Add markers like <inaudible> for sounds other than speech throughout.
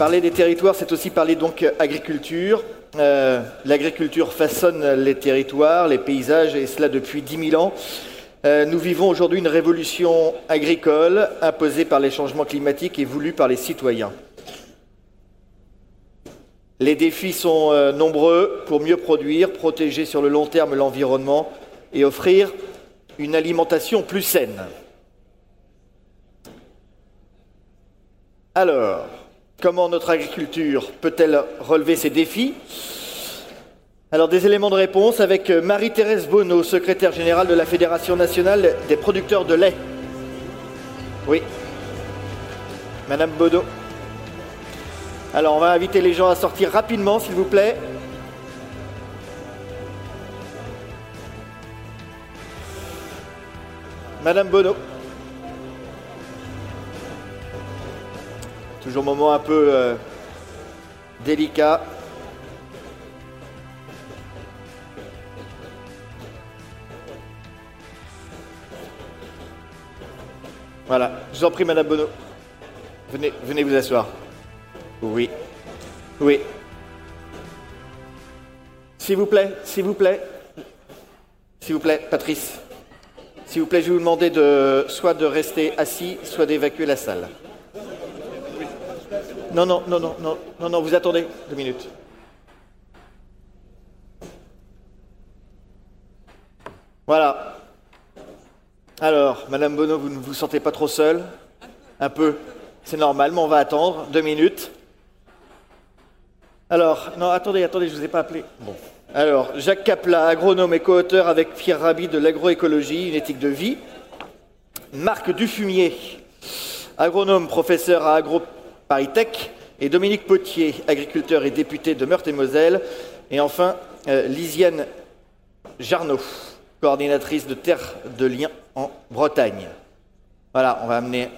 Parler des territoires, c'est aussi parler donc agriculture. Euh, L'agriculture façonne les territoires, les paysages, et cela depuis 10 000 ans. Euh, nous vivons aujourd'hui une révolution agricole imposée par les changements climatiques et voulue par les citoyens. Les défis sont euh, nombreux pour mieux produire, protéger sur le long terme l'environnement et offrir une alimentation plus saine. Alors, comment notre agriculture peut-elle relever ces défis Alors, des éléments de réponse avec Marie-Thérèse Bonneau, secrétaire générale de la Fédération nationale des producteurs de lait. Oui. Madame Bonneau. Alors, on va inviter les gens à sortir rapidement, s'il vous plaît. Madame Bonneau. Toujours moment un peu euh, délicat. Voilà, je vous en prie, Madame Bonneau. Venez, venez vous asseoir. Oui. Oui. S'il vous plaît, s'il vous plaît. S'il vous plaît, Patrice. S'il vous plaît, je vais vous demander de soit de rester assis, soit d'évacuer la salle. Non, non, non, non, non, non, non, vous attendez deux minutes. Voilà. Alors, Madame Bonneau, vous ne vous sentez pas trop seule? Un peu C'est normal, mais on va attendre deux minutes. Alors, non, attendez, attendez, je ne vous ai pas appelé. Bon. Alors, Jacques Capla, agronome et co-auteur avec Pierre Rabhi de l'agroécologie, une éthique de vie. Marc Dufumier, agronome, professeur à AgroParisTech. Et Dominique Potier, agriculteur et député de Meurthe-et-Moselle. Et enfin, euh, Lisiane Jarnot, coordinatrice de Terre de Liens en Bretagne. Voilà, on va amener.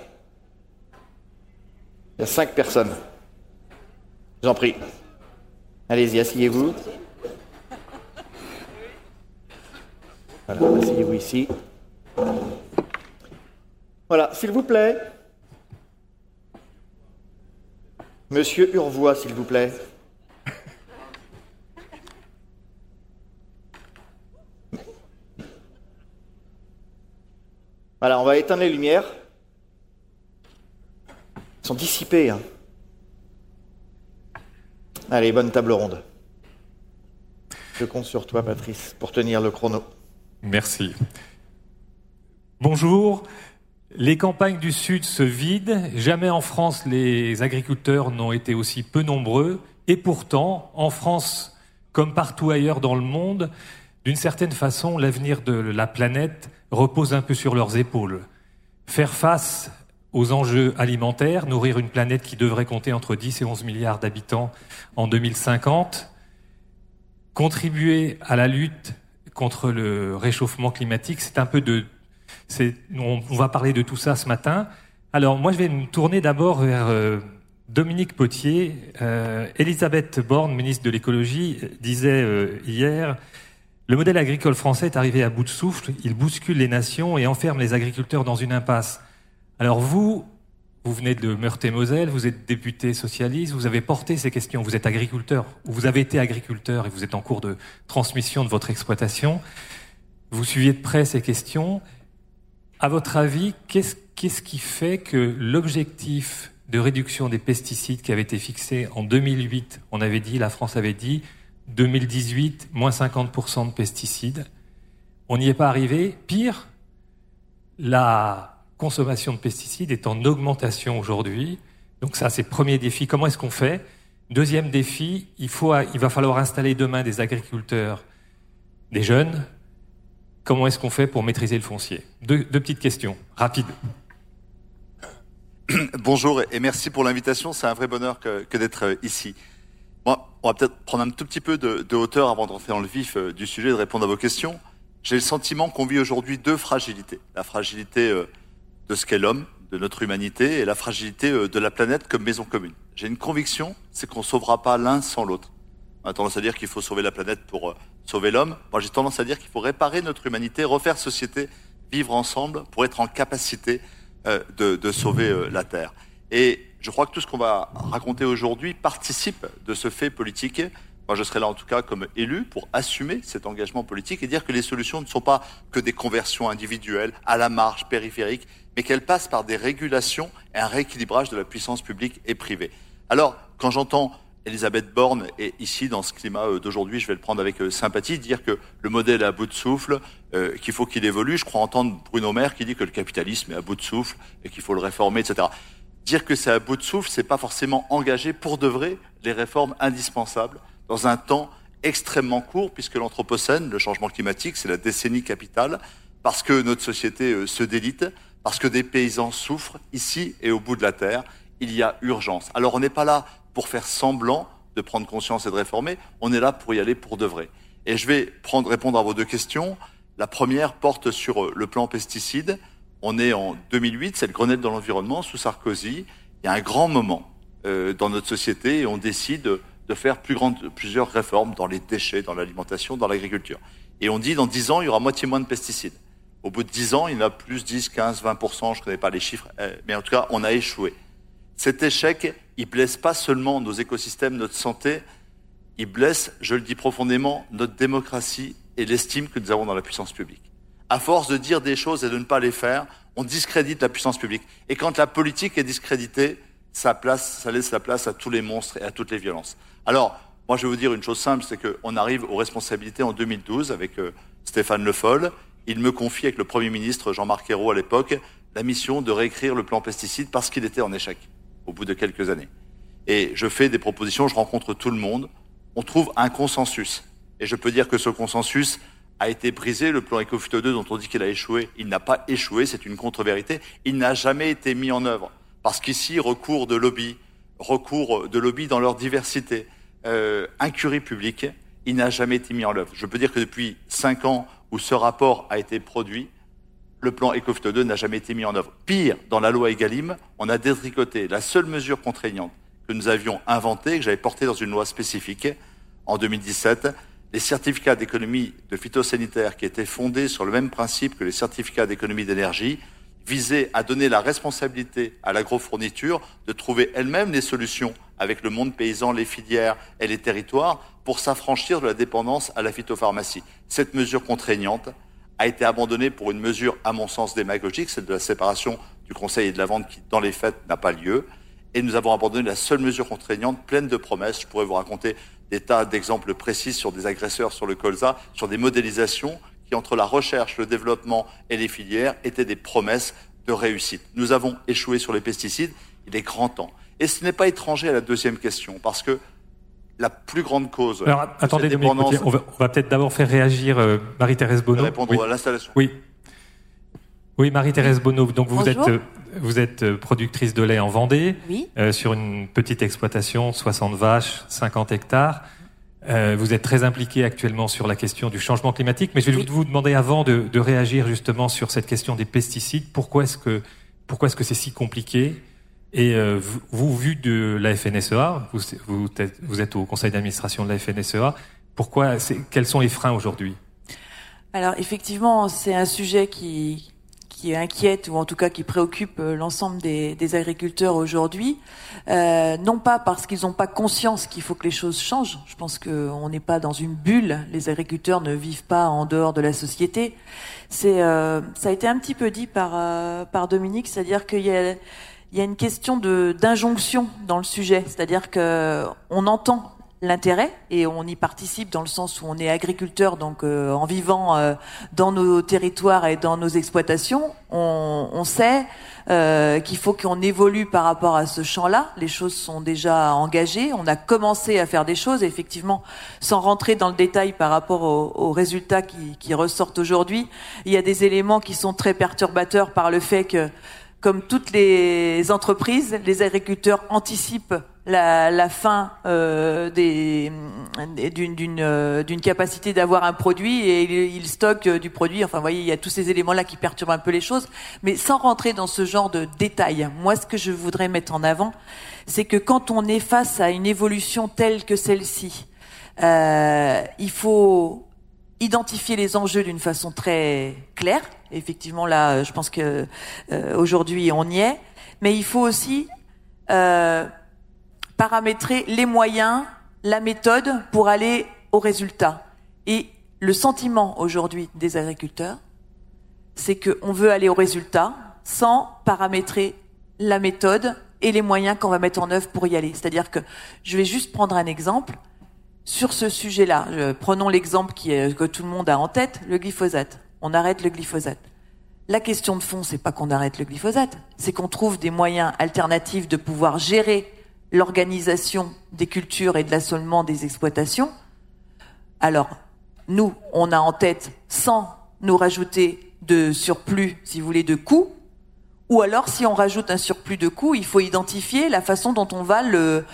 Il y a cinq personnes. J'en prie. Allez-y, asseyez-vous. Voilà, asseyez-vous ici. Voilà, s'il vous plaît. Monsieur Urvois, s'il vous plaît. Voilà, on va éteindre les lumières. Elles sont dissipées. Hein. Allez, bonne table ronde. Je compte sur toi, Patrice, pour tenir le chrono. Merci. Bonjour. Les campagnes du Sud se vident. Jamais en France les agriculteurs n'ont été aussi peu nombreux. Et pourtant, en France, comme partout ailleurs dans le monde, d'une certaine façon, l'avenir de la planète repose un peu sur leurs épaules. Faire face aux enjeux alimentaires, nourrir une planète qui devrait compter entre 10 et 11 milliards d'habitants en 2050, contribuer à la lutte contre le réchauffement climatique, c'est un peu de... On, va parler de tout ça ce matin. Alors moi je vais me tourner d'abord vers euh, Dominique Potier. Euh, Elisabeth Borne, ministre de l'écologie, disait euh, hier, le modèle agricole français est arrivé à bout de souffle, il bouscule les nations et enferme les agriculteurs dans une impasse. Alors vous, vous venez de Meurthe-et-Moselle, vous êtes député socialiste, vous avez porté ces questions, vous êtes agriculteur, ou vous avez été agriculteur et vous êtes en cours de transmission de votre exploitation. Vous suiviez de près ces questions. À votre avis, qu'est-ce qui fait que l'objectif de réduction des pesticides qui avait été fixé en 2008, on avait dit, la France avait dit, 2018, moins 50% de pesticides, on n'y est pas arrivé. Pire, la consommation de pesticides est en augmentation aujourd'hui. Donc ça, c'est premier défi. Comment est-ce qu'on fait? Deuxième défi, il, faut, il va falloir installer demain des agriculteurs, des jeunes. Comment est-ce qu'on fait pour maîtriser le foncier? Deux, petites questions, rapides. <clears throat> Bonjour et merci pour l'invitation. C'est un vrai bonheur que, que d'être euh, ici. on va peut-être prendre un tout petit peu de, hauteur avant de rentrer dans le vif euh, du sujet et de répondre à vos questions. J'ai le sentiment qu'on vit aujourd'hui deux fragilités. La fragilité euh, de ce qu'est l'homme, de notre humanité et la fragilité de la planète comme maison commune. J'ai une conviction, c'est qu'on ne sauvera pas l'un sans l'autre. On a tendance à dire qu'il faut sauver la planète pour sauver l'homme. Moi, j'ai tendance à dire qu'il faut réparer notre humanité, refaire société, vivre ensemble pour être en capacité euh, de, sauver la Terre. Et je crois que tout ce qu'on va raconter aujourd'hui participe de ce fait politique. Moi, je serai là en tout cas comme élu pour assumer cet engagement politique et dire que les solutions ne sont pas que des conversions individuelles à la marge périphérique, mais qu'elles passent par des régulations et un rééquilibrage de la puissance publique et privée. Alors, quand j'entends Elisabeth Borne, et ici, dans ce climat euh, d'aujourd'hui, je vais le prendre avec euh, sympathie, dire que le modèle est à bout de souffle, euh, qu'il faut qu'il évolue. Je crois entendre Bruno Maire qui dit que le capitalisme est à bout de souffle et qu'il faut le réformer, etc. Dire que c'est à bout de souffle, c'est pas forcément engager pour de vrai les réformes indispensables dans un temps extrêmement court, puisque l'Anthropocène, le changement climatique, c'est la décennie capitale, parce que notre société se délite, parce que des paysans souffrent ici et au bout de la terre. Il y a urgence. Alors on n'est pas là pour faire semblant de prendre conscience et de réformer, on est là pour y aller pour de vrai. Et je vais prendre, répondre à vos deux questions. La première porte sur euh, le plan pesticides. On est en 2008, c'est le Grenelle de l'environnement sous Sarkozy. Il y a un grand moment euh, dans notre société et on décide de faire plus plusieurs réformes dans les déchets, dans l'alimentation, dans l'agriculture. Et on dit dans 10 ans, il y aura moitié moins de pesticides. Au bout de 10 ans, il y en a plus 10, 15, 20%, je ne connais pas les chiffres, euh, mais en tout cas, on a échoué. Cet échec, il blesse pas seulement nos écosystèmes, notre santé, il blesse, je le dis profondément, notre démocratie et l'estime que nous avons dans la puissance publique. À force de dire des choses et de ne pas les faire, on discrédite la puissance publique. Et quand la politique est discréditée, ça, laisse la place à tous les monstres et à toutes les violences. Alors, moi, je vais vous dire une chose simple, c'est qu'on arrive aux responsabilités en 2012 avec euh, Stéphane Le Foll. Il me confie avec le Premier ministre Jean-Marc Ayrault à l'époque la mission de réécrire le plan pesticides parce qu'il était en échec au bout de quelques années. Et je fais des propositions, je rencontre tout le monde, on trouve un consensus. Et je peux dire que ce consensus a été brisé. Le plan Ecofute 2 dont on dit qu'il a échoué, il n'a pas échoué, c'est une contre-vérité. Il n'a jamais été mis en œuvre. Parce qu'ici, recours de lobby, recours de lobby dans leur diversité, euh, incurie publique, il n'a jamais été mis en œuvre. Je peux dire que depuis cinq ans où ce rapport a été produit, le plan ECOFIT 2 n'a jamais été mis en œuvre. Pire, dans la loi Egalim, on a détricoté la seule mesure contraignante que nous avions inventée, que j'avais portée dans une loi spécifique en 2017, les certificats d'économie de phytosanitaire qui étaient fondés sur le même principe que les certificats d'économie d'énergie visaient à donner la responsabilité à l'agrofourniture de trouver elle-même les solutions avec le monde paysan, les filières et les territoires pour s'affranchir de la dépendance à la phytopharmacie. Cette mesure contraignante, a été abandonnée pour une mesure, à mon sens, démagogique, celle de la séparation du conseil et de la vente qui, dans les faits, n'a pas lieu. Et nous avons abandonné la seule mesure contraignante, pleine de promesses. Je pourrais vous raconter des tas d'exemples précis sur des agresseurs sur le colza, sur des modélisations qui, entre la recherche, le développement et les filières, étaient des promesses de réussite. Nous avons échoué sur les pesticides. Il est grand temps. Et ce n'est pas étranger à la deuxième question, parce que la plus grande cause. Alors, attendez, dépendance... on va, va peut-être d'abord faire réagir euh, Marie-Thérèse Bonneau. Répondre oui. à l'installation. Oui. Oui, Marie-Thérèse Bonneau. Donc vous êtes euh, vous êtes euh, productrice de lait en Vendée, oui. euh, sur une petite exploitation, 60 vaches, 50 hectares. Euh, vous êtes très impliquée actuellement sur la question du changement climatique, mais je vais oui. vous demander avant de, de, réagir justement sur cette question des pesticides. Pourquoi est-ce que pourquoi est-ce que c'est si compliqué et euh, vous, vu de la FNSEA, vous, vous, êtes, vous êtes au conseil d'administration de la FNSEA, pourquoi, quels sont les freins aujourd'hui? Alors effectivement, c'est un sujet qui, qui inquiète ou en tout cas qui préoccupe euh, l'ensemble des, des, agriculteurs aujourd'hui. Euh, non pas parce qu'ils n'ont pas conscience qu'il faut que les choses changent. Je pense qu'on n'est pas dans une bulle. Les agriculteurs ne vivent pas en dehors de la société. C'est, euh, ça a été un petit peu dit par, euh, par Dominique, c'est-à-dire qu'il y a il y a une question de d'injonction dans le sujet, c'est-à-dire que on entend l'intérêt et on y participe dans le sens où on est agriculteur, donc euh, en vivant euh, dans nos territoires et dans nos exploitations, on, on sait euh, qu'il faut qu'on évolue par rapport à ce champ-là. Les choses sont déjà engagées, on a commencé à faire des choses. Effectivement, sans rentrer dans le détail par rapport aux, aux résultats qui, qui ressortent aujourd'hui, il y a des éléments qui sont très perturbateurs par le fait que comme toutes les entreprises, les agriculteurs anticipent la, la fin euh, d'une euh, capacité d'avoir un produit et ils, ils stockent du produit. Enfin, vous voyez, il y a tous ces éléments-là qui perturbent un peu les choses. Mais sans rentrer dans ce genre de détails, moi, ce que je voudrais mettre en avant, c'est que quand on est face à une évolution telle que celle-ci, euh, il faut identifier les enjeux d'une façon très claire. Effectivement, là, je pense que euh, aujourd'hui on y est, mais il faut aussi euh, paramétrer les moyens, la méthode pour aller au résultat. Et le sentiment aujourd'hui des agriculteurs, c'est qu'on veut aller au résultat sans paramétrer la méthode et les moyens qu'on va mettre en œuvre pour y aller. C'est-à-dire que je vais juste prendre un exemple sur ce sujet-là. Euh, prenons l'exemple que tout le monde a en tête, le glyphosate. On arrête le glyphosate. La question de fond, c'est pas qu'on arrête le glyphosate, c'est qu'on trouve des moyens alternatifs de pouvoir gérer l'organisation des cultures et de l'assolement des exploitations. Alors, nous, on a en tête, sans nous rajouter de surplus, si vous voulez, de coûts, ou alors, si on rajoute un surplus de coûts, il faut identifier la façon dont on va le,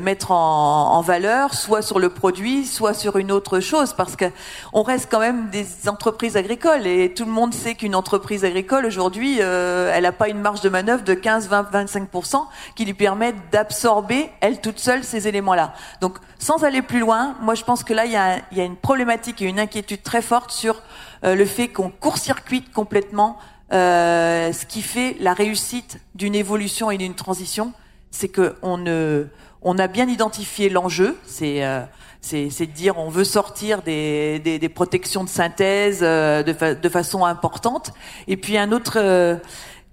mettre en, valeur, soit sur le produit, soit sur une autre chose, parce que on reste quand même des entreprises agricoles et tout le monde sait qu'une entreprise agricole aujourd'hui, euh, elle n'a pas une marge de manœuvre de 15, 20, 25% qui lui permet d'absorber elle toute seule ces éléments-là. Donc, sans aller plus loin, moi je pense que là il y a, il y a une problématique et une inquiétude très forte sur euh, le fait qu'on court-circuite complètement euh, ce qui fait la réussite d'une évolution et d'une transition, c'est que on on a bien identifié l'enjeu. C'est euh, c'est de dire on veut sortir des, des, des protections de synthèse euh, de, fa de, façon importante. Et puis un autre, euh,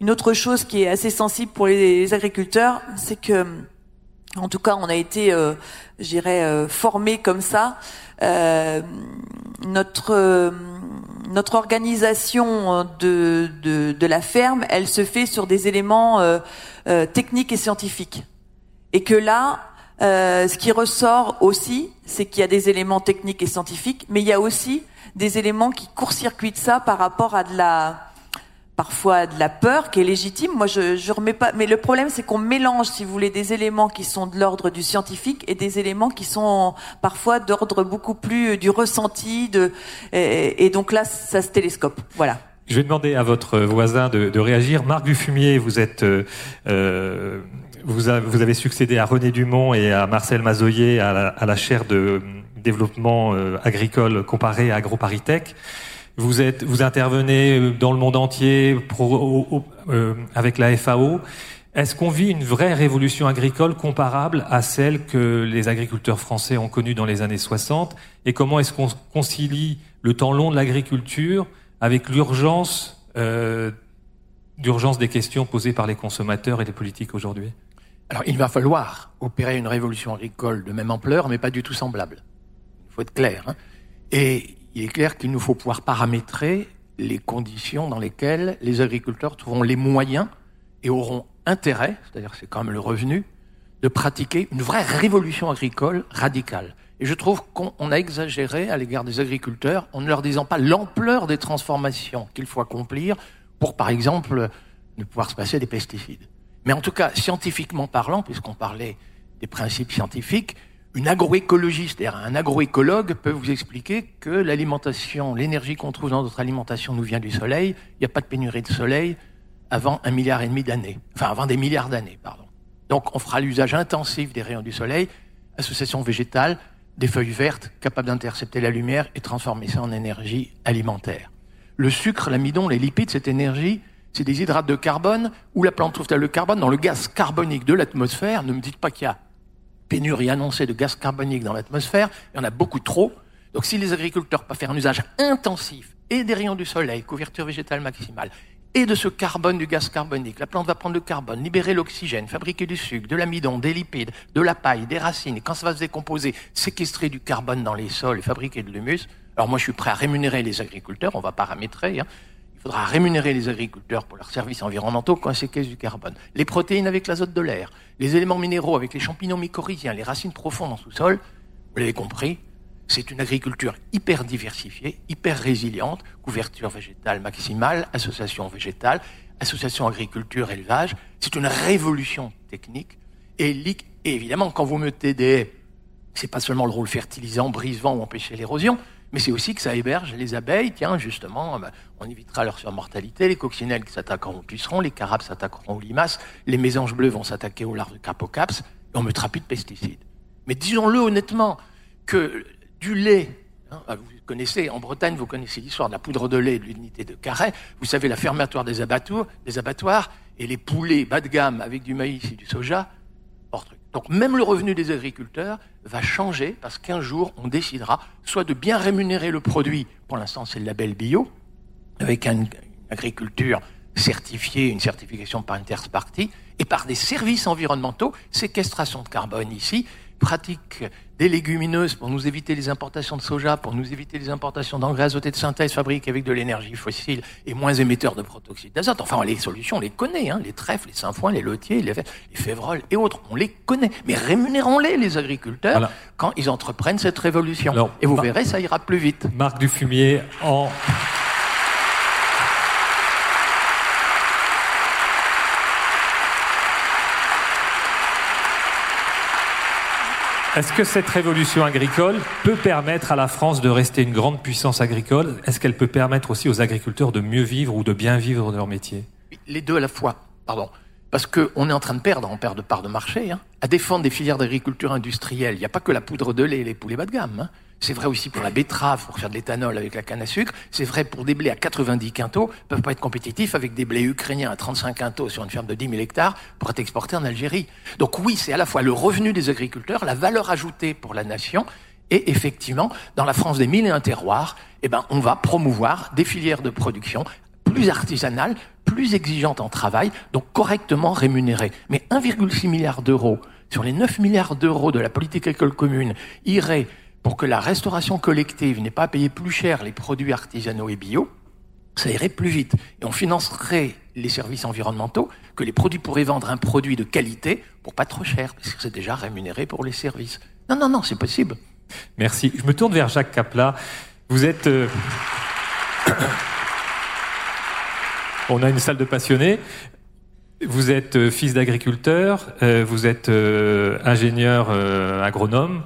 une autre chose qui est assez sensible pour les, agriculteurs, c'est que, en tout cas, on a été, euh, je dirais, formés comme ça. notre notre organisation de, de, de, la ferme, elle se fait sur des éléments euh, euh, techniques et scientifiques. Et que là, euh, ce qui ressort aussi, c'est qu'il y a des éléments techniques et scientifiques, mais il y a aussi des éléments qui court-circuitent ça par rapport à de la parfois de la peur qui est légitime. Moi, je, je remets pas. Mais le problème, c'est qu'on mélange, si vous voulez, des éléments qui sont de l'ordre du scientifique et des éléments qui sont parfois d'ordre beaucoup plus du ressenti. De et, donc là, ça se télescope. Voilà. Je vais demander à votre voisin de, de réagir. Marc Dufumier, vous êtes euh, euh vous, vous, avez succédé à René Dumont et à Marcel Mazoyer à la, à la chaire de développement euh, agricole comparé à AgroParisTech. Vous êtes, vous intervenez dans le monde entier pro, euh, avec la FAO. Est-ce qu'on vit une vraie révolution agricole comparable à celle que les agriculteurs français ont connue dans les années 60 Et comment est-ce qu'on concilie le temps long de l'agriculture avec l'urgence euh, d'urgence des questions posées par les consommateurs et les politiques aujourd'hui? Alors, il va falloir opérer une révolution agricole de même ampleur, mais pas du tout semblable. Il faut être clair. Hein et il est clair qu'il nous faut pouvoir paramétrer les conditions dans lesquelles les agriculteurs trouveront les moyens et auront intérêt, c'est-à-dire c'est quand même le revenu, de pratiquer une vraie révolution agricole radicale. Et je trouve qu'on a exagéré à l'égard des agriculteurs en ne leur disant pas l'ampleur des transformations qu'il faut accomplir pour, par exemple, ne pouvoir se passer des pesticides. Mais en tout cas, scientifiquement parlant, puisqu'on parlait des principes scientifiques, une agroécologiste, c'est-à-dire un agroécologue, peut vous expliquer que l'alimentation, l'énergie qu'on trouve dans notre alimentation nous vient du soleil. Il n'y a pas de pénurie de soleil avant un milliard et demi d'années. Enfin, avant des milliards d'années, pardon. Donc, on fera l'usage intensif des rayons du soleil, association végétale, des feuilles vertes capables d'intercepter la lumière et transformer ça en énergie alimentaire. Le sucre, l'amidon, les lipides, cette énergie, c'est des hydrates de carbone où la plante trouve le carbone dans le gaz carbonique de l'atmosphère? Ne me dites pas qu'il y a pénurie annoncée de gaz carbonique dans l'atmosphère, il y en a beaucoup trop. Donc si les agriculteurs peuvent faire un usage intensif et des rayons du soleil, couverture végétale maximale, et de ce carbone, du gaz carbonique, la plante va prendre le carbone, libérer l'oxygène, fabriquer du sucre, de l'amidon, des lipides, de la paille, des racines, et quand ça va se décomposer, séquestrer du carbone dans les sols et fabriquer de l'humus. Alors moi je suis prêt à rémunérer les agriculteurs, on va paramétrer, hein, faudra rémunérer les agriculteurs pour leurs services environnementaux quand c'est séquestrent du carbone. Les protéines avec l'azote de l'air, les éléments minéraux avec les champignons mycorhiziens, les racines profondes en sous-sol, vous l'avez compris, c'est une agriculture hyper diversifiée, hyper résiliente, couverture végétale maximale, association végétale, association agriculture-élevage. C'est une révolution technique. Et, évidemment, quand vous mettez des... C'est pas seulement le rôle fertilisant, brise-vent ou empêcher l'érosion, mais c'est aussi que ça héberge les abeilles. Tiens, justement, bah, on évitera leur surmortalité. Les coccinelles qui s'attaqueront aux pucerons, les carabes s'attaqueront aux limaces, les mésanges bleus vont s'attaquer aux larves de capocaps, et on mettra plus de pesticides. Mais disons-le honnêtement, que du lait, hein, ah, vous connaissez, en Bretagne, vous connaissez l'histoire de la poudre de lait de l'unité de carré, vous savez la fermeture des abattoirs, des abattoirs, et les poulets bas de gamme avec du maïs et du soja, hors truc. Donc même le revenu des agriculteurs va changer parce qu'un jour, on décidera soit de bien rémunérer le produit, pour l'instant c'est le label bio, avec une agriculture certifiée, une certification par Intersparty, et par des services environnementaux, séquestration de carbone ici, pratique des légumineuses pour nous éviter les importations de soja, pour nous éviter les importations d'engrais azotés de synthèse fabriqués avec de l'énergie fossile et moins émetteurs de protoxyde d'azote. Enfin, les solutions, on les connaît, hein, les trèfles, les sainfoins, les lotiers, les, févroles et autres, on les connaît. Mais rémunérons-les, les agriculteurs, quand ils entreprennent cette révolution. et vous verrez, ça ira plus vite. Marc Dufumier en Est-ce que cette révolution agricole peut permettre à la France de rester une grande puissance agricole? Est-ce qu'elle peut permettre aussi aux agriculteurs de mieux vivre ou de bien vivre de leur métier? Les deux à la fois, pardon. Parce qu'on est en train de perdre, on perd de part de marché, hein, à défendre des filières d'agriculture industrielle. Il n'y a pas que la poudre de lait et les poulets bas de gamme. Hein. C'est vrai aussi pour la betterave, pour faire de l'éthanol avec la canne à sucre. C'est vrai pour des blés à 90 quintaux, peuvent pas être compétitifs avec des blés ukrainiens à 35 quintaux sur une ferme de 10 000 hectares pour être exportés en Algérie. Donc oui, c'est à la fois le revenu des agriculteurs, la valeur ajoutée pour la nation, et effectivement, dans la France des mille et un terroirs, eh ben, on va promouvoir des filières de production plus artisanales, plus exigeantes en travail, donc correctement rémunérées. Mais 1,6 milliard d'euros sur les 9 milliards d'euros de la politique agricole commune iraient pour que la restauration collective n'ait pas à payer plus cher les produits artisanaux et bio, ça irait plus vite. Et on financerait les services environnementaux que les produits pourraient vendre un produit de qualité pour pas trop cher, parce que c'est déjà rémunéré pour les services. Non, non, non, c'est possible. Merci. Je me tourne vers Jacques Capla. Vous êtes... Euh, <coughs> on a une salle de passionnés. Vous êtes euh, fils d'agriculteur, euh, vous êtes ingénieur agronome.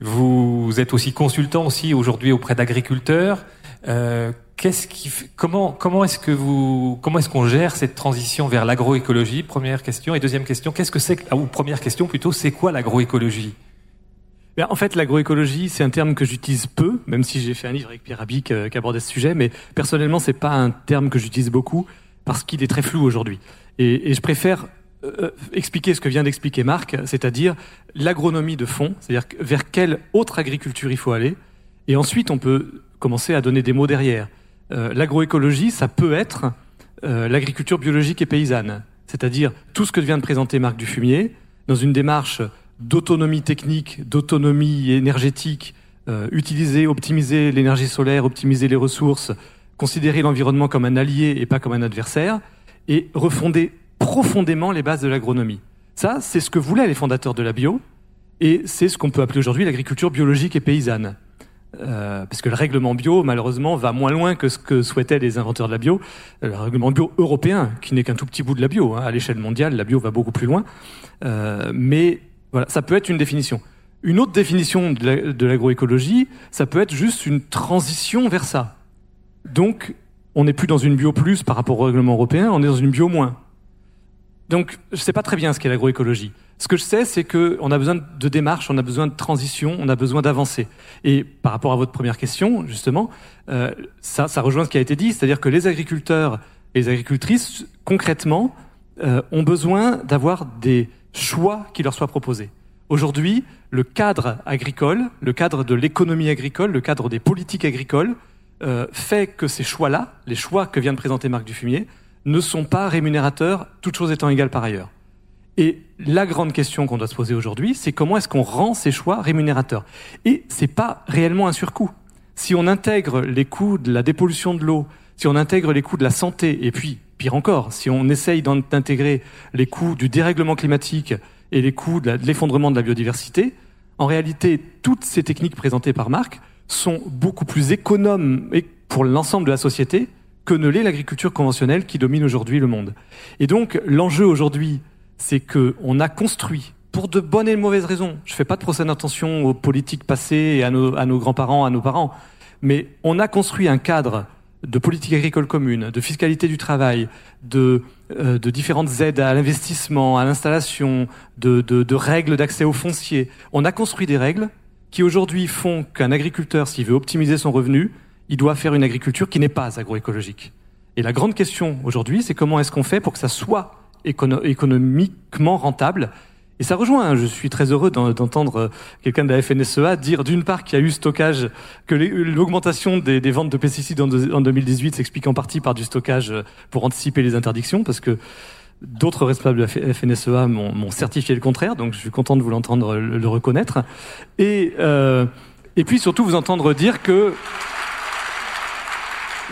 Vous êtes aussi consultant aussi aujourd'hui auprès d'agriculteurs. Euh, qui, comment, comment est-ce que vous, comment est-ce qu'on gère cette transition vers l'agroécologie? Première question. Et deuxième question, qu'est-ce que c'est, ou première question plutôt, c'est quoi l'agroécologie? En fait, l'agroécologie, c'est un terme que j'utilise peu, même si j'ai fait un livre avec Pierre Abic euh, qui abordait ce sujet, mais personnellement, c'est pas un terme que j'utilise beaucoup parce qu'il est très flou aujourd'hui. Et, et, je préfère euh, expliquer ce que vient d'expliquer Marc, c'est-à-dire l'agronomie de fond, c'est-à-dire vers quelle autre agriculture il faut aller, et ensuite on peut commencer à donner des mots derrière. Euh, l'agroécologie, ça peut être euh, l'agriculture biologique et paysanne, c'est-à-dire tout ce que vient de présenter Marc Dufumier, dans une démarche d'autonomie technique, d'autonomie énergétique, utiliser, optimiser l'énergie solaire, optimiser les ressources, considérer l'environnement comme un allié et pas comme un adversaire, et refonder profondément les bases de l'agronomie. Ça, c'est ce que voulaient les fondateurs de la bio, et c'est ce qu'on peut appeler aujourd'hui l'agriculture biologique et paysanne. Euh, parce que le règlement bio, malheureusement, va moins loin que ce que souhaitaient les inventeurs de la bio. Le règlement bio européen, qui n'est qu'un tout petit bout de la bio. Hein. À l'échelle mondiale, la bio va beaucoup plus loin. Euh, mais voilà, ça peut être une définition. Une autre définition de l'agroécologie, ça peut être juste une transition vers ça. Donc, on n'est plus dans une bio plus par rapport au règlement européen, on est dans une bio moins. Donc, je ne sais pas très bien ce qu'est l'agroécologie. Ce que je sais, c'est qu'on a besoin de démarche, on a besoin de transition, on a besoin d'avancer. Et par rapport à votre première question, justement, euh, ça, ça rejoint ce qui a été dit, c'est-à-dire que les agriculteurs et les agricultrices, concrètement, euh, ont besoin d'avoir des choix qui leur soient proposés. Aujourd'hui, le cadre agricole, le cadre de l'économie agricole, le cadre des politiques agricoles, euh, fait que ces choix-là, les choix que vient de présenter Marc Dufumier, ne sont pas rémunérateurs, toutes choses étant égales par ailleurs. Et la grande question qu'on doit se poser aujourd'hui, c'est comment est-ce qu'on rend ces choix rémunérateurs? Et c'est pas réellement un surcoût. Si on intègre les coûts de la dépollution de l'eau, si on intègre les coûts de la santé, et puis, pire encore, si on essaye d'intégrer les coûts du dérèglement climatique et les coûts de l'effondrement de la biodiversité, en réalité, toutes ces techniques présentées par Marc sont beaucoup plus économes pour l'ensemble de la société que ne l'est l'agriculture conventionnelle qui domine aujourd'hui le monde. Et donc, l'enjeu aujourd'hui, c'est que on a construit, pour de bonnes et de mauvaises raisons, je fais pas de procès d'intention aux politiques passées et à nos, à nos grands-parents, à nos parents, mais on a construit un cadre de politique agricole commune, de fiscalité du travail, de, euh, de différentes aides à l'investissement, à l'installation, de, de, de règles d'accès aux fonciers. On a construit des règles qui aujourd'hui font qu'un agriculteur, s'il veut optimiser son revenu, il doit faire une agriculture qui n'est pas agroécologique. Et la grande question aujourd'hui, c'est comment est-ce qu'on fait pour que ça soit économiquement rentable? Et ça rejoint, hein, je suis très heureux d'entendre euh, quelqu'un de la FNSEA dire d'une part qu'il y a eu stockage, que l'augmentation des, ventes de pesticides en, 2018 s'explique en partie par du stockage euh, pour anticiper les interdictions, parce que d'autres responsables de la FNSEA m'ont certifié le contraire, donc je suis content de vous l'entendre le, reconnaître. Et, euh, et puis surtout vous entendre dire que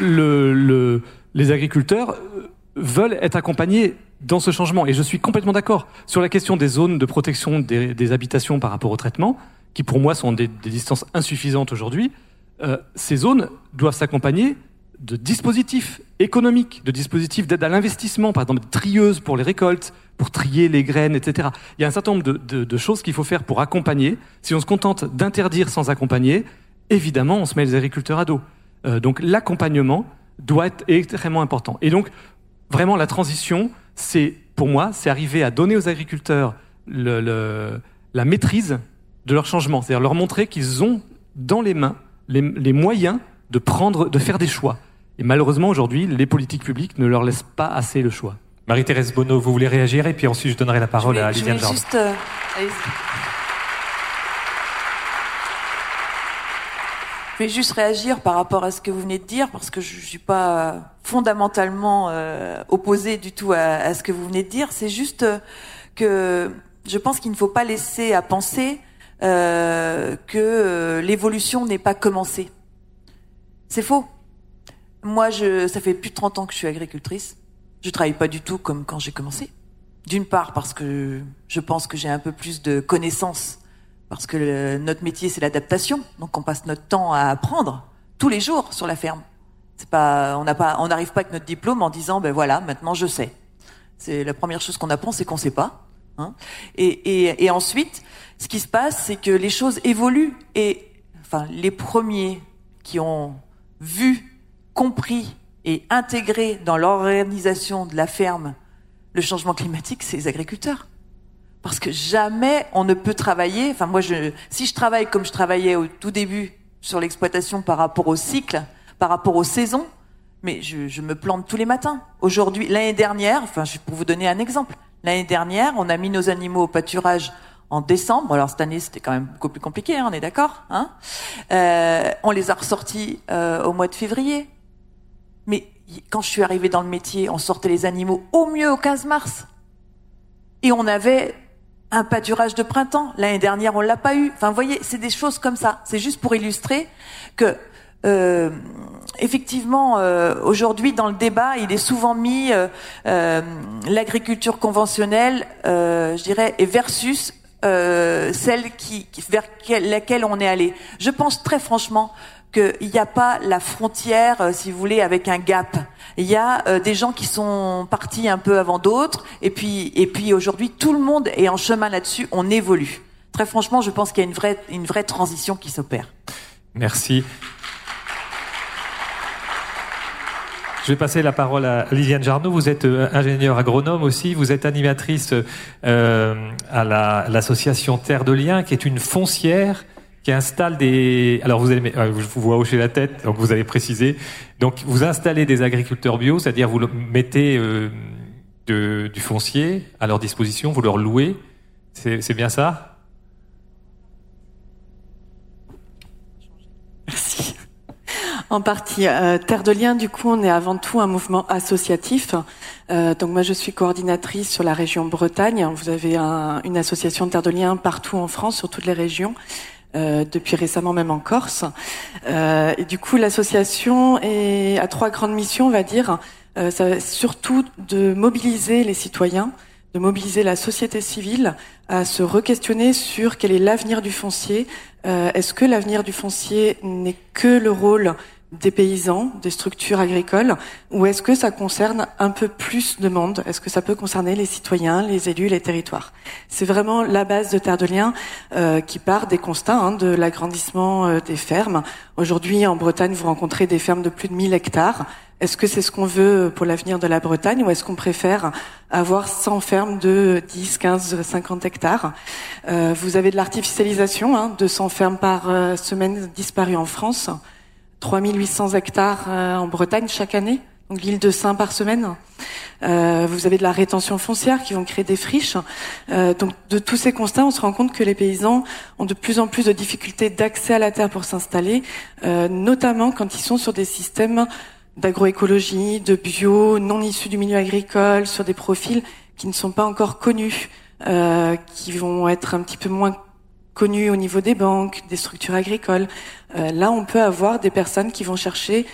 le, le, les agriculteurs veulent être accompagnés dans ce changement. Et je suis complètement d'accord sur la question des zones de protection des, habitations par rapport au traitement, qui pour moi sont des, distances insuffisantes aujourd'hui. Euh, ces zones doivent s'accompagner de dispositifs économiques, de dispositifs d'aide à l'investissement, par exemple des trieuses pour les récoltes, pour trier les graines, etc. Il y a un certain nombre de, choses qu'il faut faire pour accompagner. Si on se contente d'interdire sans accompagner, évidemment, on se met les agriculteurs à dos. Euh, donc l'accompagnement doit être extrêmement important. Et donc, vraiment, la transition, c'est, pour moi, c'est arriver à donner aux agriculteurs le, la maîtrise de leur changement, c'est-à-dire leur montrer qu'ils ont dans les mains les, moyens de prendre, de faire des choix. Et malheureusement, aujourd'hui, les politiques publiques ne leur laissent pas assez le choix. Marie-Thérèse Bonneau, vous voulez réagir? Et puis ensuite je donnerai la parole à Liliane Jardin. Juste, euh, Je vais juste réagir par rapport à ce que vous venez de dire, parce que je ne suis pas fondamentalement euh, opposée du tout à, ce que vous venez de dire. C'est juste euh, que je pense qu'il ne faut pas laisser à penser euh, que euh, l'évolution n'est pas commencée. C'est faux. Moi, je, ça fait plus de 30 ans que je suis agricultrice. Je travaille pas du tout comme quand j'ai commencé. D'une part parce que je pense que j'ai un peu plus de connaissances parce que notre métier c'est l'adaptation, donc on passe notre temps à apprendre tous les jours sur la ferme. C'est pas, on n'a pas, on n'arrive pas avec notre diplôme en disant ben voilà, maintenant je sais. C'est la première chose qu'on apprend, c'est qu'on sait pas. Hein et ensuite, ce qui se passe, c'est que les choses évoluent et enfin les premiers qui ont vu, compris et intégré dans l'organisation de la ferme le changement climatique, c'est les agriculteurs parce que jamais on ne peut travailler. Enfin, moi, je, si je travaille comme je travaillais au tout début sur l'exploitation par rapport au cycle, par rapport aux saisons, mais je, je me plante tous les matins. Aujourd'hui, l'année dernière, enfin, pour vous donner un exemple, l'année dernière, on a mis nos animaux au pâturage en décembre. Alors cette année, c'était quand même beaucoup plus compliqué, hein, on est d'accord hein euh, On les a ressortis euh, au mois de février. Mais quand je suis arrivée dans le métier, on sortait les animaux au mieux au 15 mars. Et on avait un pâturage de printemps. L'année dernière, on l'a pas eu. Enfin, voyez, c'est des choses comme ça. C'est juste pour illustrer que, euh, effectivement, euh, aujourd'hui, dans le débat, il est souvent mis euh, l'agriculture conventionnelle, je dirais, et versus celle qui, vers laquelle on est allé. Je pense très franchement qu'il n'y a pas la frontière, euh, si vous voulez, avec un gap. Il y a euh, des gens qui sont partis un peu avant d'autres, et puis, et puis aujourd'hui, tout le monde est en chemin là-dessus, on évolue. Très franchement, je pense qu'il y a une vraie, une vraie transition qui s'opère. Merci. Je vais passer la parole à Liliane Jarno. Vous êtes euh, ingénieure agronome aussi. Vous êtes animatrice à l'association Terre de Liens, qui est une foncière qui installe des. Alors vous allez, euh, je vous vois hocher la tête, donc vous allez préciser. Donc vous installez des agriculteurs bio, c'est-à-dire vous mettez euh, du foncier à leur disposition, vous leur louez. C'est bien ça? Merci. En partie. Euh, Terre de Liens, du coup, on est avant tout un mouvement associatif. Donc moi, je suis coordinatrice sur la région Bretagne. Vous avez un, une association Terre de Liens partout en France, sur toutes les régions. Euh, depuis récemment même en Corse. Euh, et du coup, l'association a trois grandes missions, on va dire. Euh, ça, surtout de mobiliser les citoyens, de mobiliser la société civile à se re-questionner sur quel est l'avenir du foncier. Euh, est-ce que l'avenir du foncier n'est que le rôle des paysans, des structures agricoles, ou est-ce que ça concerne un peu plus de monde? Est-ce que ça peut concerner les citoyens, les élus, les territoires? C'est vraiment la base de Terre de Liens euh, qui part des constats hein, de l'agrandissement euh, des fermes. Aujourd'hui, en Bretagne, vous rencontrez des fermes de plus de 1000 hectares. Est-ce que c'est ce qu'on veut pour l'avenir de la Bretagne ou est-ce qu'on préfère avoir 100 fermes de 10, 15, 50 hectares? Euh, Vous avez de l'artificialisation, hein, 200 fermes par semaine disparues en France. 3800 hectares euh, en Bretagne chaque année. l'île de Saint par semaine. Euh, vous avez de la rétention foncière qui vont créer des friches. Euh, donc de tous ces constats, on se rend compte que les paysans ont de plus en plus de difficultés d'accès à la terre pour s'installer, notamment quand ils sont sur des systèmes d'agroécologie, de bio, non issus du milieu agricole, sur des profils qui ne sont pas encore connus, qui vont être un petit peu moins connus au niveau des banques, des structures agricoles. Euh, là, on peut avoir des personnes qui vont chercher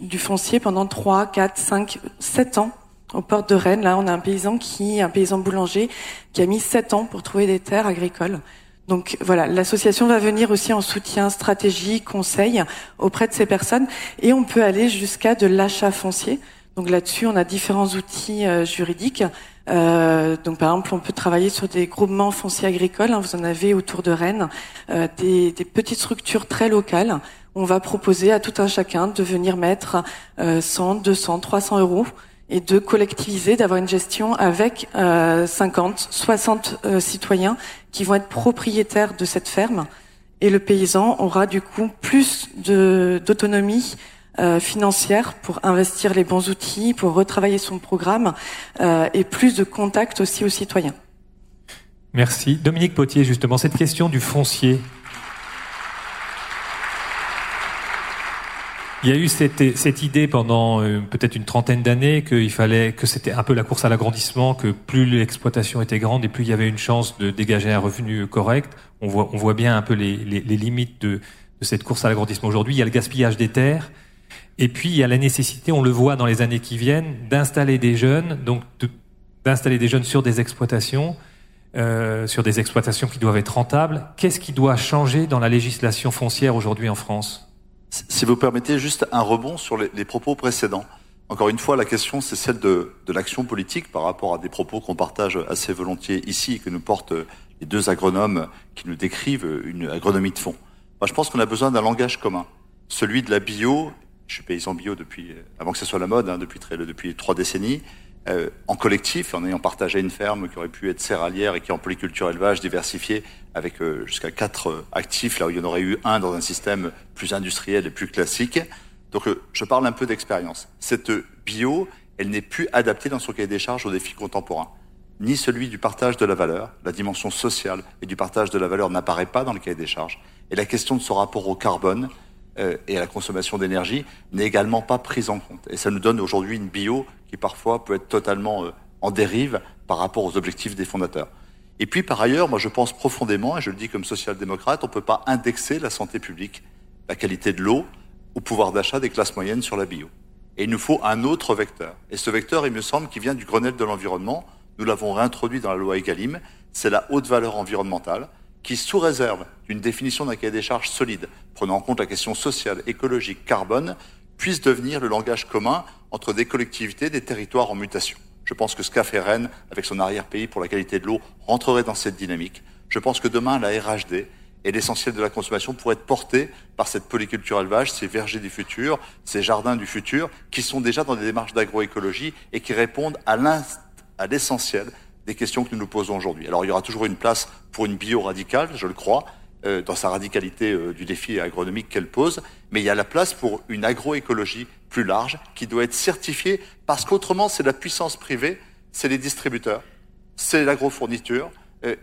du foncier pendant 3, 4, 5, 7 ans. Aux portes de Rennes, là, on a un paysan qui, un paysan boulanger, qui a mis 7 ans pour trouver des terres agricoles. Donc voilà, l'association va venir aussi en soutien stratégique, conseil auprès de ces personnes, et on peut aller jusqu'à de l'achat foncier. Donc là-dessus, on a différents outils euh, juridiques. Euh, donc par exemple, on peut travailler sur des groupements fonciers agricoles. Hein, vous en avez autour de Rennes, euh, des, petites structures très locales. On va proposer à tout un chacun de venir mettre 100, 200, 300 euros et de collectiviser, d'avoir une gestion avec 50, 60 citoyens qui vont être propriétaires de cette ferme. Et le paysan aura du coup plus d'autonomie euh, financière pour investir les bons outils, pour retravailler son programme euh, et plus de contact aussi aux citoyens. Merci. Dominique Potier, justement, cette question du foncier. Il y a eu cette, cette idée pendant euh, peut-être une trentaine d'années qu'il fallait que c'était un peu la course à l'agrandissement, que plus l'exploitation était grande et plus il y avait une chance de dégager un revenu correct. On voit, on voit bien un peu les, les, les limites de, de cette course à l'agrandissement aujourd'hui. Il y a le gaspillage des terres. Et puis il y a la nécessité, on le voit dans les années qui viennent, d'installer des jeunes, donc d'installer des jeunes sur des exploitations, euh, sur des exploitations qui doivent être rentables. Qu'est-ce qui doit changer dans la législation foncière aujourd'hui en France? Si vous permettez juste un rebond sur les, propos précédents. Encore une fois, la question, c'est celle de, de l'action politique par rapport à des propos qu'on partage assez volontiers ici et que nous portent les deux agronomes qui nous décrivent une agronomie de fond. Moi, je pense qu'on a besoin d'un langage commun, celui de la bio je suis paysan bio depuis avant que ce soit la mode, hein, depuis très, depuis trois décennies, euh, en collectif, en ayant partagé une ferme qui aurait pu être céréalière et qui est en polyculture élevage diversifié avec euh, jusqu'à quatre euh, actifs, là où il y en aurait eu un dans un système plus industriel et plus classique. Donc euh, je parle un peu d'expérience. Cette bio, elle n'est plus adaptée dans son cahier des charges aux défis contemporains. Ni celui du partage de la valeur, la dimension sociale et du partage de la valeur n'apparaît pas dans le cahier des charges. Et la question de son rapport au carbone, euh, et à la consommation d'énergie n'est également pas prise en compte. Et ça nous donne aujourd'hui une bio qui parfois peut être totalement euh, en dérive par rapport aux objectifs des fondateurs. Et puis par ailleurs, moi je pense profondément, et je le dis comme social-démocrate, on ne peut pas indexer la santé publique, la qualité de l'eau, au pouvoir d'achat des classes moyennes sur la bio. Et il nous faut un autre vecteur. Et ce vecteur, il me semble, qui vient du Grenelle de l'environnement, nous l'avons réintroduit dans la loi Egalim, c'est la haute valeur environnementale, qui, sous réserve d'une définition d'un cahier des charges solide, prenant en compte la question sociale, écologique, carbone, puisse devenir le langage commun entre des collectivités, des territoires en mutation. Je pense que ce qu'a Rennes, avec son arrière-pays pour la qualité de l'eau, rentrerait dans cette dynamique. Je pense que demain, la RHD et l'essentiel de la consommation pourrait être porté par cette polyculture élevage, ces vergers du futur, ces jardins du futur, qui sont déjà dans des démarches d'agroécologie et qui répondent à l'essentiel des questions que nous nous posons aujourd'hui. Alors il y aura toujours une place pour une bio radicale, je le crois, euh, dans sa radicalité euh, du défi agronomique qu'elle pose, mais il y a la place pour une agroécologie plus large qui doit être certifiée parce qu'autrement c'est la puissance privée, c'est les distributeurs, c'est l'agrofourniture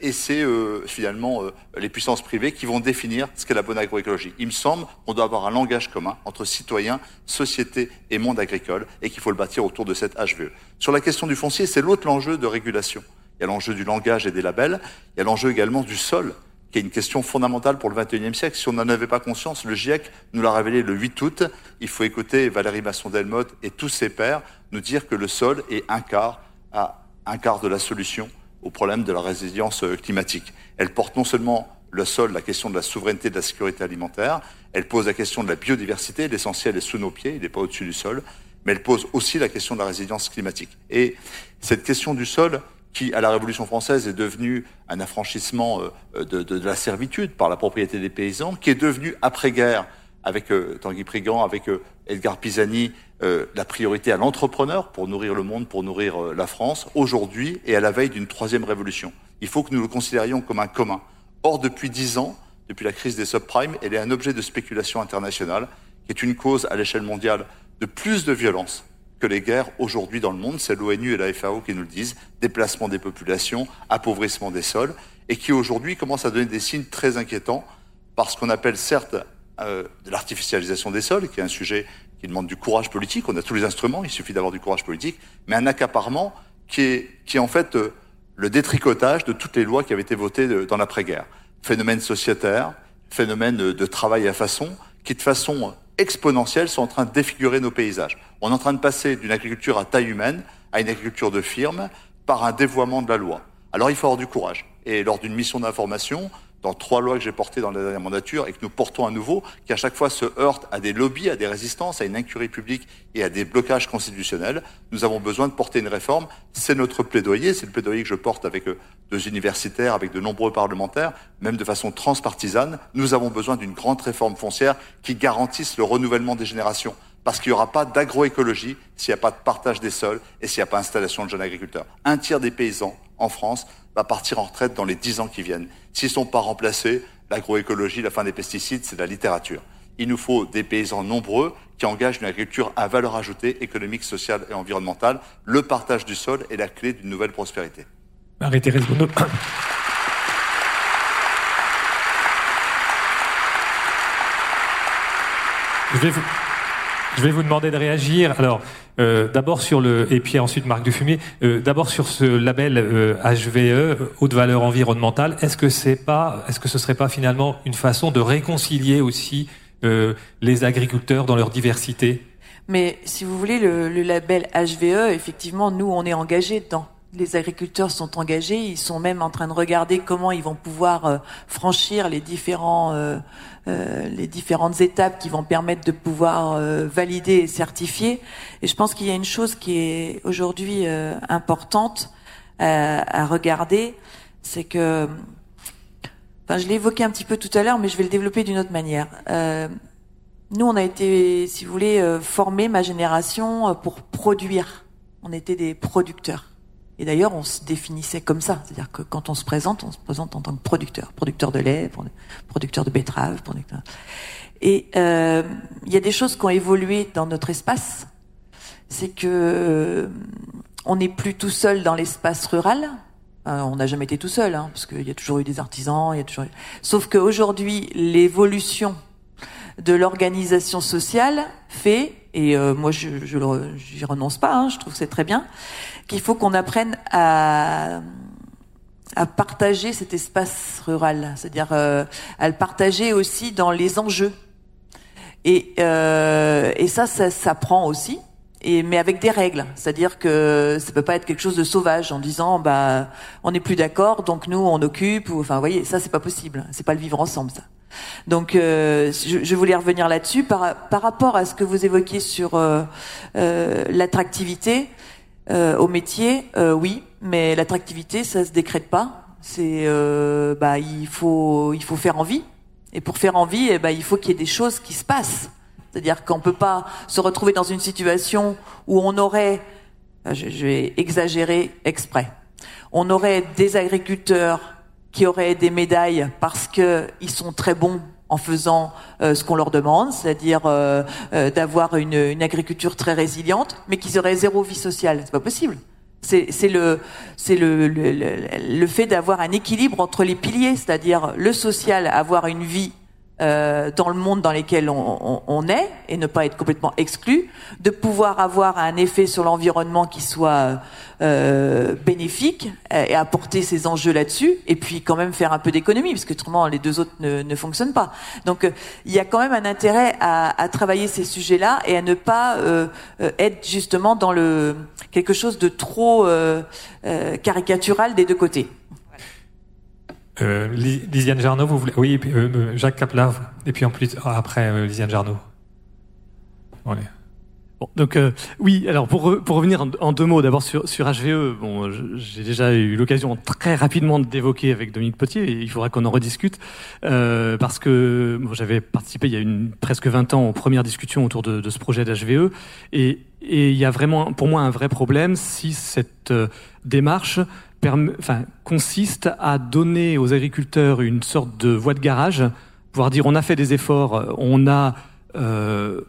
et c'est euh, finalement euh, les puissances privées qui vont définir ce qu'est la bonne agroécologie. Il me semble qu'on doit avoir un langage commun entre citoyens, société et monde agricole et qu'il faut le bâtir autour de cette HVE. Sur la question du foncier, c'est l'autre enjeu de régulation. Il y a l'enjeu du langage et des labels, il y a l'enjeu également du sol, qui est une question fondamentale pour le XXIe siècle. Si on n'en avait pas conscience, le GIEC nous l'a révélé le 8 août. Il faut écouter Valérie Masson-Delmotte et tous ses pairs nous dire que le sol est un quart à un quart de la solution au problème de la résilience climatique. Elle porte non seulement le sol, la question de la souveraineté de la sécurité alimentaire, elle pose la question de la biodiversité, l'essentiel est sous nos pieds, il n'est pas au-dessus du sol, mais elle pose aussi la question de la résilience climatique. Et cette question du sol, qui, à la Révolution française, est devenue un affranchissement euh, de la servitude par la propriété des paysans, qui est devenue, après-guerre, avec euh, Tanguy Prigand, avec euh, Edgar Pisani, euh, la priorité à l'entrepreneur pour nourrir le monde, pour nourrir euh, la France, aujourd'hui et à la veille d'une troisième révolution. Il faut que nous le considérions comme un commun. Or, depuis dix ans, depuis la crise des subprimes, elle est un objet de spéculation internationale, qui est une cause à l'échelle mondiale de plus de violence que les guerres aujourd'hui dans le monde. C'est l'ONU et la FAO qui nous le disent. Déplacement des populations, appauvrissement des sols, et qui aujourd'hui commencent à donner des signes très inquiétants par ce qu'on appelle certes euh, de l'artificialisation des sols, qui est un sujet qui demande du courage politique. On a tous les instruments, il suffit d'avoir du courage politique, mais un accaparement qui est, qui est en fait euh, le détricotage de toutes les lois qui avaient été votées dans l'après-guerre. Phénomène sociétaire, phénomène de, de travail à façon, qui de façon exponentielle sont en train de défigurer nos paysages. On est en train de passer d'une agriculture à taille humaine à une agriculture de firme par un dévoiement de la loi. Alors il faut avoir du courage. Et lors d'une mission d'information, dans trois lois que j'ai portées dans la dernière mandature et que nous portons à nouveau, qui à chaque fois se heurtent à des lobbies, à des résistances, à une incurie publique et à des blocages constitutionnels. Nous avons besoin de porter une réforme. C'est notre plaidoyer, c'est le plaidoyer que je porte avec euh, deux universitaires, avec de nombreux parlementaires, même de façon transpartisane. Nous avons besoin d'une grande réforme foncière qui garantisse le renouvellement des générations. Parce qu'il n'y aura pas d'agroécologie s'il n'y a pas de partage des sols et s'il n'y a pas d'installation de jeunes agriculteurs. Un tiers des paysans en France va partir en retraite dans les dix ans qui viennent. S'ils ne sont pas remplacés, l'agroécologie, la fin des pesticides, c'est la littérature. Il nous faut des paysans nombreux qui engagent une agriculture à valeur ajoutée économique, sociale et environnementale. Le partage du sol est la clé d'une nouvelle prospérité. Marie-Thérèse. Je vais vous, je vais vous demander de réagir. Alors, euh, d'abord sur le et puis ensuite Marc Dufumier. Euh, d'abord sur ce label euh, HVE haute valeur environnementale. Est-ce que c'est pas, est-ce que ce serait pas finalement une façon de réconcilier aussi euh, les agriculteurs dans leur diversité? Mais si vous voulez, le, le label HVE, effectivement, nous, on est engagés dedans. Les agriculteurs sont engagés, ils sont même en train de regarder comment ils vont pouvoir euh, franchir les différents euh, euh, les différentes étapes qui vont permettre de pouvoir valider et certifier. Et je pense qu'il y a une chose qui est aujourd'hui importante à, regarder, c'est que Enfin, je l'ai évoqué un petit peu tout à l'heure, mais je vais le développer d'une autre manière. Nous, on a été, si vous voulez, formés, ma génération, pour produire. On était des producteurs. Et d'ailleurs, on se définissait comme ça. C'est-à-dire que quand on se présente, on se présente en tant que producteur. Producteur de lait, producteur de betterave, producteur... Et euh, il y a des choses qui ont évolué dans notre espace. C'est que euh, on n'est plus tout seul dans l'espace rural. Euh, on n'a jamais été tout seul, hein, parce qu'il y a toujours eu des artisans. Y a toujours. eu- Sauf qu'aujourd'hui, l'évolution de l'organisation sociale fait, et euh, moi je je renonce pas, hein, je trouve que c'est très bien, qu'il faut qu'on apprenne à à partager cet espace rural, c'est-à-dire euh, à le partager aussi dans les enjeux. Et, euh, et ça, ça s'apprend aussi, et, mais avec des règles. C'est-à-dire que ça peut pas être quelque chose de sauvage en disant bah on n'est plus d'accord, donc nous on occupe. Ou, enfin, vous voyez, ça c'est pas possible. C'est pas le vivre ensemble, ça. Donc, euh, je, je voulais revenir là-dessus par, par rapport à ce que vous évoquiez sur euh, euh, l'attractivité euh, au métier. euh, oui, mais l'attractivité, ça se décrète pas. C'est euh, bah il faut il faut faire envie. Et pour faire envie, eh ben, il faut qu'il y ait des choses qui se passent. C'est-à-dire qu'on peut pas se retrouver dans une situation où on aurait, je, je vais exagérer exprès, on aurait des agriculteurs qui auraient des médailles parce que ils sont très bons en faisant euh, ce qu'on leur demande, c'est-à-dire euh, euh, d'avoir une, agriculture très résiliente, mais qu'ils auraient zéro vie sociale. C'est pas possible. C'est c'est le c'est le, le, le, le fait d'avoir un équilibre entre les piliers, c'est-à-dire le social, avoir une vie euh, dans le monde dans lequel on, est et ne pas être complètement exclu, de pouvoir avoir un effet sur l'environnement qui soit euh, bénéfique euh, et apporter ses enjeux là-dessus, et puis quand même faire un peu d'économie, parce que autrement les deux autres ne, ne fonctionnent pas. Donc il y a quand même un intérêt à, travailler ces sujets-là et à ne pas être justement dans le quelque chose de trop caricatural des deux côtés. Euh, Lisiane Jarno, vous voulez Oui, puis, euh, euh, Jacques Capla, et puis en plus après euh, Lisiane Jarno. Voilà. Bon, donc euh, oui, alors pour, pour revenir en, en deux mots, d'abord sur, sur HVE, bon, j'ai déjà eu l'occasion très rapidement d'évoquer avec Dominique Potier, et il faudra qu'on en rediscute, euh, parce que bon, j'avais participé il y a une, presque 20 ans aux premières discussions autour de, de ce projet d'HVE, et, et il y a vraiment pour moi un vrai problème si cette euh, démarche enfin, consiste à donner aux agriculteurs une sorte de voie de garage, pouvoir dire on a fait des efforts, on a... euh,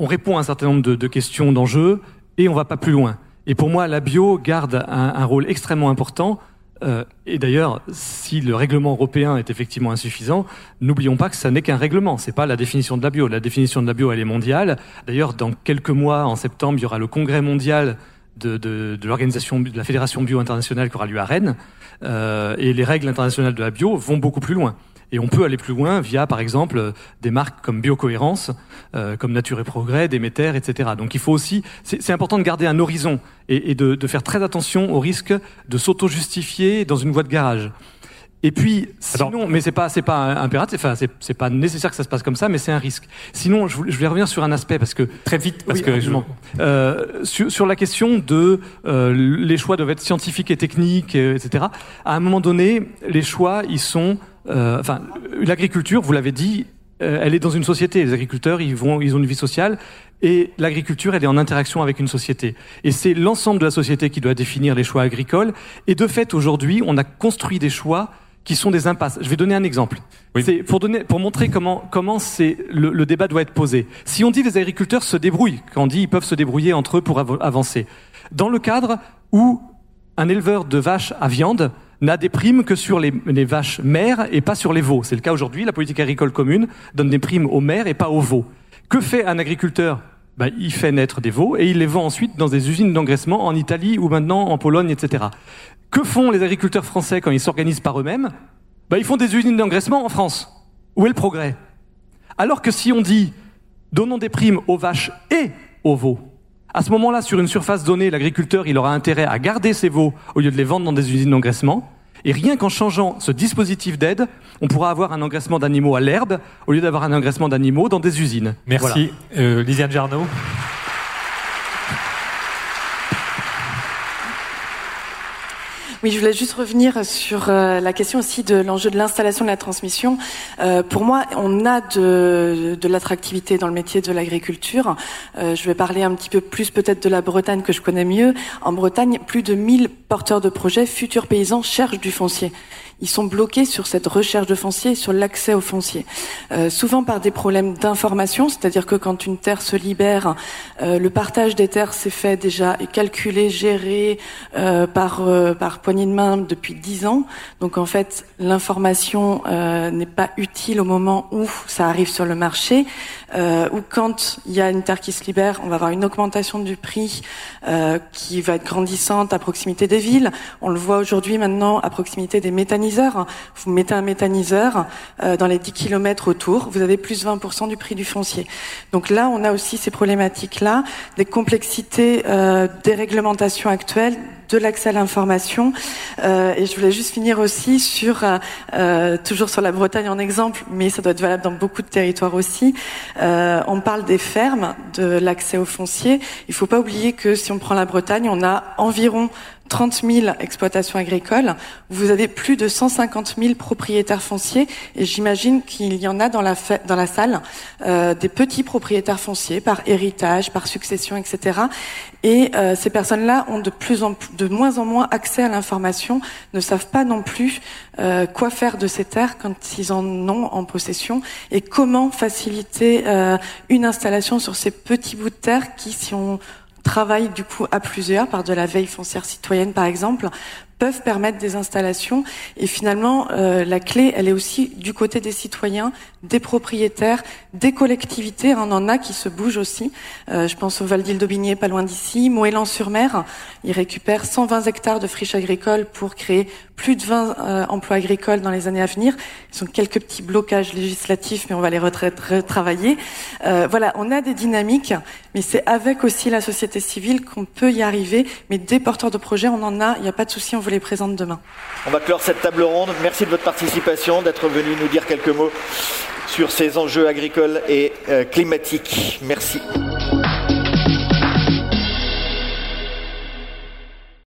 on répond à un certain nombre de, de questions, d'enjeux, et on va pas plus loin. Et pour moi, la bio garde un, un rôle extrêmement important. Euh, et d'ailleurs, si le règlement européen est effectivement insuffisant, n'oublions pas que ça n'est qu'un règlement. C'est pas la définition de la bio. La définition de la bio, elle est mondiale. D'ailleurs, dans quelques mois, en septembre, il y aura le congrès mondial de, de, de l'organisation de la fédération bio internationale qui aura lieu à Rennes. Euh, et les règles internationales de la bio vont beaucoup plus loin. Et on peut aller plus loin via, par exemple, des marques comme Biocohérence, euh, comme Nature et Progrès, Déméter, etc. Donc il faut aussi, c'est important de garder un horizon et, et de, de, faire très attention au risque de s'auto-justifier dans une voie de garage. Et puis, sinon, Attends. mais c'est pas, c'est pas impératif, enfin, c'est, c'est pas nécessaire que ça se passe comme ça, mais c'est un risque. Sinon, je voulais, je voulais revenir sur un aspect parce que très vite, parce oui, que je... euh, sur, sur la question de euh, les choix doivent être scientifiques et techniques, etc. À un moment donné, les choix, ils sont euh, enfin, l'agriculture, vous l'avez dit, euh, elle est dans une société. Les agriculteurs, ils vont, ils ont une vie sociale, et l'agriculture, elle est en interaction avec une société. Et c'est l'ensemble de la société qui doit définir les choix agricoles. Et de fait, aujourd'hui, on a construit des choix qui sont des impasses. Je vais donner un exemple. Oui. C'est pour donner, pour montrer comment comment c'est le, le, débat doit être posé. Si on dit les agriculteurs se débrouillent, quand on dit ils peuvent se débrouiller entre eux pour av avancer, dans le cadre où un éleveur de vaches à viande n'a des primes que sur les, les, vaches mères et pas sur les veaux. C'est le cas aujourd'hui. La politique agricole commune donne des primes aux mères et pas aux veaux. Que fait un agriculteur? Ben, Il fait naître des veaux et il les vend ensuite dans des usines d'engraissement en Italie ou maintenant en Pologne, etc. Que font les agriculteurs français quand ils s'organisent par eux-mêmes ben, Ils font des usines d'engraissement en France. Où est le progrès? Alors que si on dit donnons des primes aux vaches et aux veaux, à ce moment-là, sur une surface donnée, l'agriculteur, il aura intérêt à garder ses veaux au lieu de les vendre dans des usines d'engraissement. Et rien qu'en changeant ce dispositif d'aide, on pourra avoir un engraissement d'animaux à l'herbe au lieu d'avoir un engraissement d'animaux dans des usines. Merci. Voilà. Euh, Lisiane. Oui, je voulais juste revenir sur euh, la question aussi de l'enjeu de l'installation de la transmission. Euh, pour moi, on a de, l'attractivité dans le métier de l'agriculture. Euh, je vais parler un petit peu plus peut-être de la Bretagne que je connais mieux. En Bretagne, plus de 1000 porteurs de projets, futurs paysans, cherchent du foncier ils sont bloqués sur cette recherche de foncier et sur l'accès au foncier. Euh, souvent par des problèmes d'information, c'est-à-dire que quand une terre se libère, euh, le partage des terres s'est fait déjà et calculé, géré euh, par par poignée de main depuis dix ans. Donc en fait, l'information n'est pas utile au moment où ça arrive sur le marché. ou quand il y a une terre qui se libère, on va avoir une augmentation du prix qui va être grandissante à proximité des villes. On le voit aujourd'hui maintenant à proximité des vous mettez un méthaniseur euh, dans les 10 km autour, vous avez plus 20% du prix du foncier. Donc là, on a aussi ces problématiques-là, des complexités euh, des réglementations actuelles, de l'accès à l'information. Euh, et je voulais juste finir aussi sur, toujours sur la Bretagne en exemple, mais ça doit être valable dans beaucoup de territoires aussi. On parle des fermes, de l'accès au foncier. Il faut pas oublier que si on prend la Bretagne, on a environ 30 000 exploitations agricoles. Vous avez plus de 150 000 propriétaires fonciers et j'imagine qu'il y en a dans la, dans la salle euh, des petits propriétaires fonciers par héritage, par succession, etc. Et euh, ces personnes-là ont de plus en de moins en moins accès à l'information, ne savent pas non plus euh, quoi faire de ces terres quand ils en ont en possession et comment faciliter euh, une installation sur ces petits bouts de terre qui, si on travaille du coup à plusieurs par de la veille foncière citoyenne par exemple peuvent permettre des installations. Et finalement, euh, la clé, elle est aussi du côté des citoyens, des propriétaires, des collectivités. On en a qui se bougent aussi. Euh, je pense au Val d'Ille-d'Aubigné, pas loin d'ici. Moëlan-sur-Mer, ils récupèrent 120 hectares de friches agricoles pour créer plus de 20 euh, emplois agricoles dans les années à venir. Ils ont quelques petits blocages législatifs, mais on va les retravailler. Euh, voilà, on a des dynamiques, mais c'est avec aussi la société civile qu'on peut y arriver. Mais des porteurs de projets, on en a. Il n'y a pas de souci, on vous les présente demain. On va clore cette table ronde. Merci de votre participation, d'être venu nous dire quelques mots sur ces enjeux agricoles et euh, climatiques. Merci.